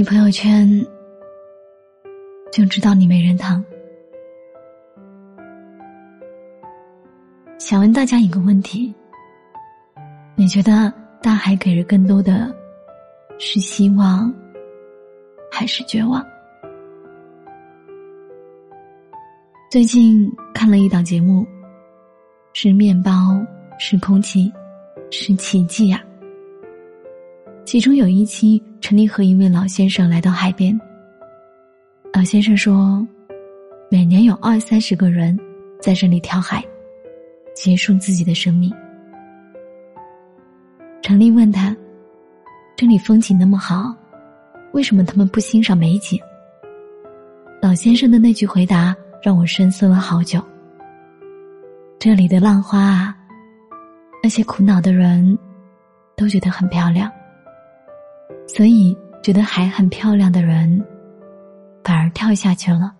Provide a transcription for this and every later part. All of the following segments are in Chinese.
你朋友圈，就知道你没人疼。想问大家一个问题：你觉得大海给人更多的是希望，还是绝望？最近看了一档节目，是面包，是空气，是奇迹呀。其中有一期，陈丽和一位老先生来到海边。老先生说：“每年有二三十个人在这里跳海，结束自己的生命。”陈丽问他：“这里风景那么好，为什么他们不欣赏美景？”老先生的那句回答让我深思了好久。这里的浪花啊，那些苦恼的人，都觉得很漂亮。所以，觉得海很漂亮的人，反而跳下去了；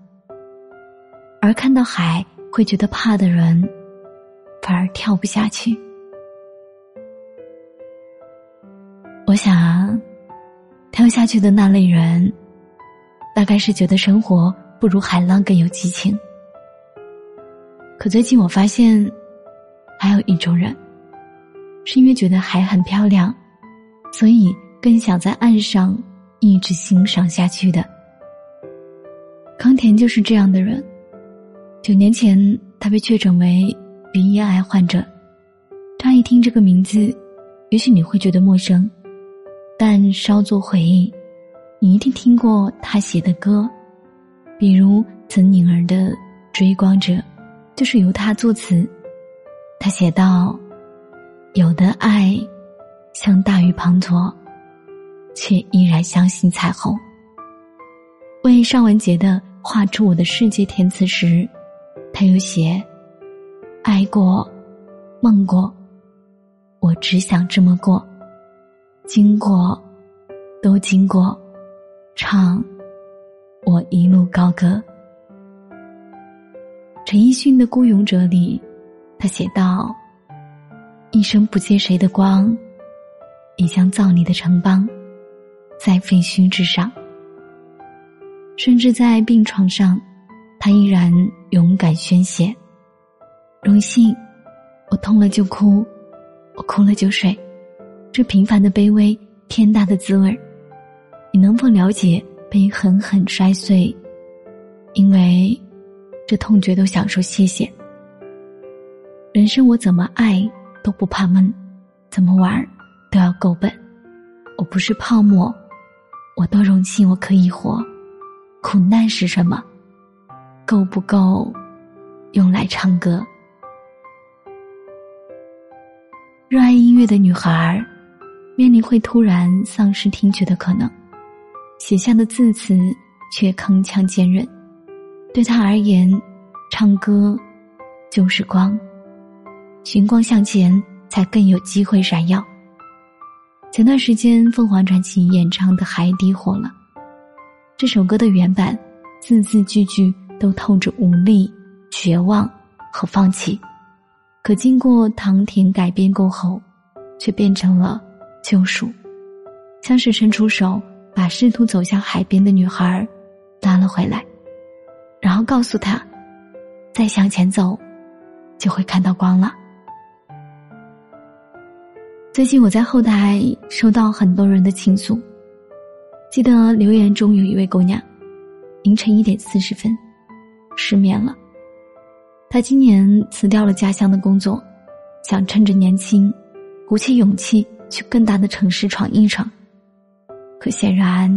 而看到海会觉得怕的人，反而跳不下去。我想啊，跳下去的那类人，大概是觉得生活不如海浪更有激情。可最近我发现，还有一种人，是因为觉得海很漂亮，所以。更想在岸上一直欣赏下去的。康田就是这样的人。九年前，他被确诊为鼻咽癌患者。乍一听这个名字，也许你会觉得陌生，但稍作回忆，你一定听过他写的歌，比如曾宁儿的《追光者》，就是由他作词。他写道：“有的爱，像大雨滂沱。”却依然相信彩虹。为尚雯婕的《画出我的世界》填词时，他又写：“爱过，梦过，我只想这么过。经过，都经过，唱，我一路高歌。”陈奕迅的《孤勇者》里，他写道：“一生不借谁的光，也将造你的城邦。”在废墟之上，甚至在病床上，他依然勇敢宣泄。荣幸，我痛了就哭，我哭了就睡，这平凡的卑微，天大的滋味你能否了解被狠狠摔碎？因为这痛觉都享受谢谢。人生我怎么爱都不怕闷，怎么玩都要够本。我不是泡沫。我多荣幸，我可以活。苦难是什么？够不够用来唱歌？热爱音乐的女孩儿，面临会突然丧失听觉的可能，写下的字词却铿锵坚韧。对她而言，唱歌就是光，寻光向前，才更有机会闪耀。前段时间，凤凰传奇演唱的《海底》火了。这首歌的原版，字字句句都透着无力、绝望和放弃，可经过唐田改编过后，却变成了救赎，像是伸出手把试图走向海边的女孩拉了回来，然后告诉她，再向前走，就会看到光了。最近我在后台收到很多人的倾诉，记得留言中有一位姑娘，凌晨一点四十分，失眠了。她今年辞掉了家乡的工作，想趁着年轻，鼓起勇气去更大的城市闯一闯。可显然，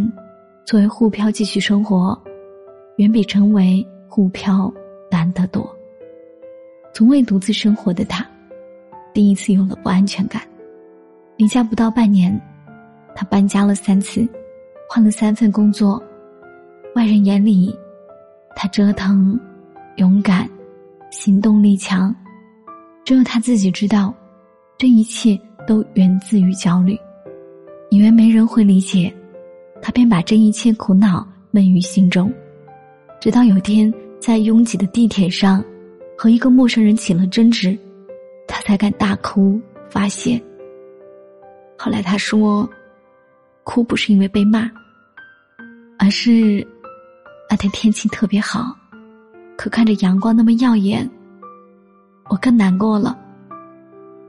作为沪漂继续生活，远比成为沪漂难得多。从未独自生活的她。第一次有了不安全感。离家不到半年，他搬家了三次，换了三份工作。外人眼里，他折腾、勇敢、行动力强，只有他自己知道，这一切都源自于焦虑。以为没人会理解，他便把这一切苦恼闷于心中。直到有天，在拥挤的地铁上，和一个陌生人起了争执，他才敢大哭发泄。后来他说，哭不是因为被骂，而是。那天天气特别好，可看着阳光那么耀眼，我更难过了。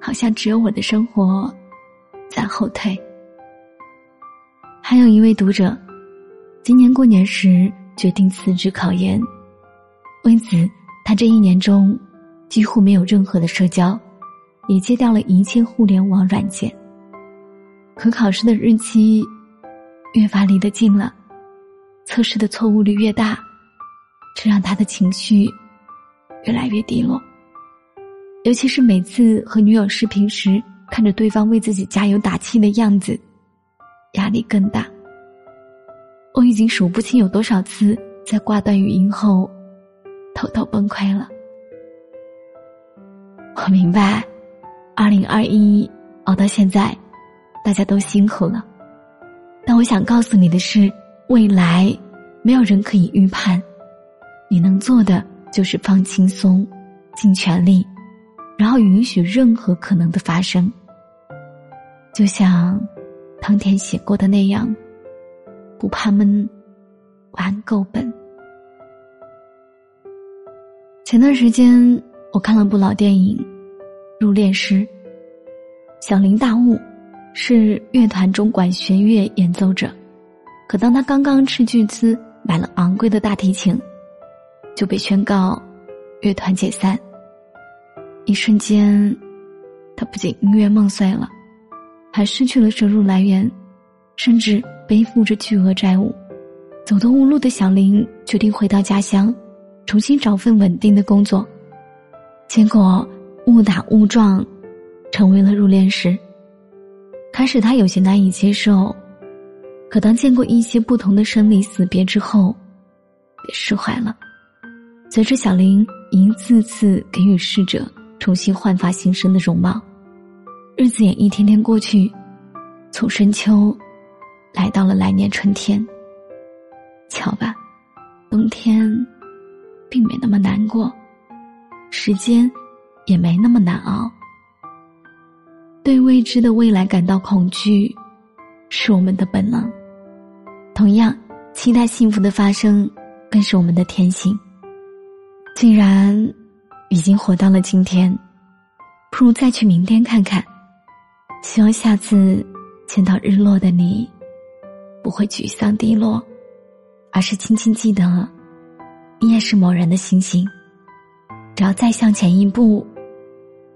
好像只有我的生活在后退。还有一位读者，今年过年时决定辞职考研，为此他这一年中几乎没有任何的社交，也戒掉了一切互联网软件。可考试的日期越发离得近了。测试的错误率越大，这让他的情绪越来越低落。尤其是每次和女友视频时，看着对方为自己加油打气的样子，压力更大。我已经数不清有多少次在挂断语音后，偷偷崩溃了。我明白，二零二一熬到现在，大家都辛苦了。但我想告诉你的是。未来，没有人可以预判。你能做的就是放轻松，尽全力，然后允许任何可能的发生。就像汤田写过的那样，不怕闷，玩够本。前段时间我看了部老电影《入殓师》，小林大悟是乐团中管弦乐演奏者。可当他刚刚斥巨资买了昂贵的大提琴，就被宣告乐团解散。一瞬间，他不仅音乐梦碎了，还失去了收入来源，甚至背负着巨额债务。走投无路的小林决定回到家乡，重新找份稳定的工作。结果误打误撞，成为了入殓师。开始他有些难以接受。可当见过一些不同的生离死别之后，也释怀了。随着小林一次次给予逝者重新焕发新生的容貌，日子也一天天过去，从深秋来到了来年春天。瞧吧，冬天并没那么难过，时间也没那么难熬。对未知的未来感到恐惧，是我们的本能。同样，期待幸福的发生，更是我们的天性。既然已经活到了今天，不如再去明天看看。希望下次见到日落的你，不会沮丧低落，而是轻轻记得，你也是某人的星星。只要再向前一步，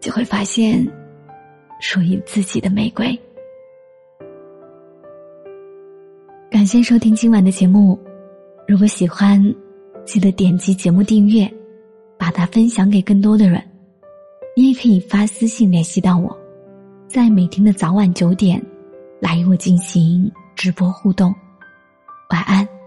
就会发现属于自己的玫瑰。感谢收听今晚的节目，如果喜欢，记得点击节目订阅，把它分享给更多的人。你也可以发私信联系到我，在每天的早晚九点，来与我进行直播互动。晚安。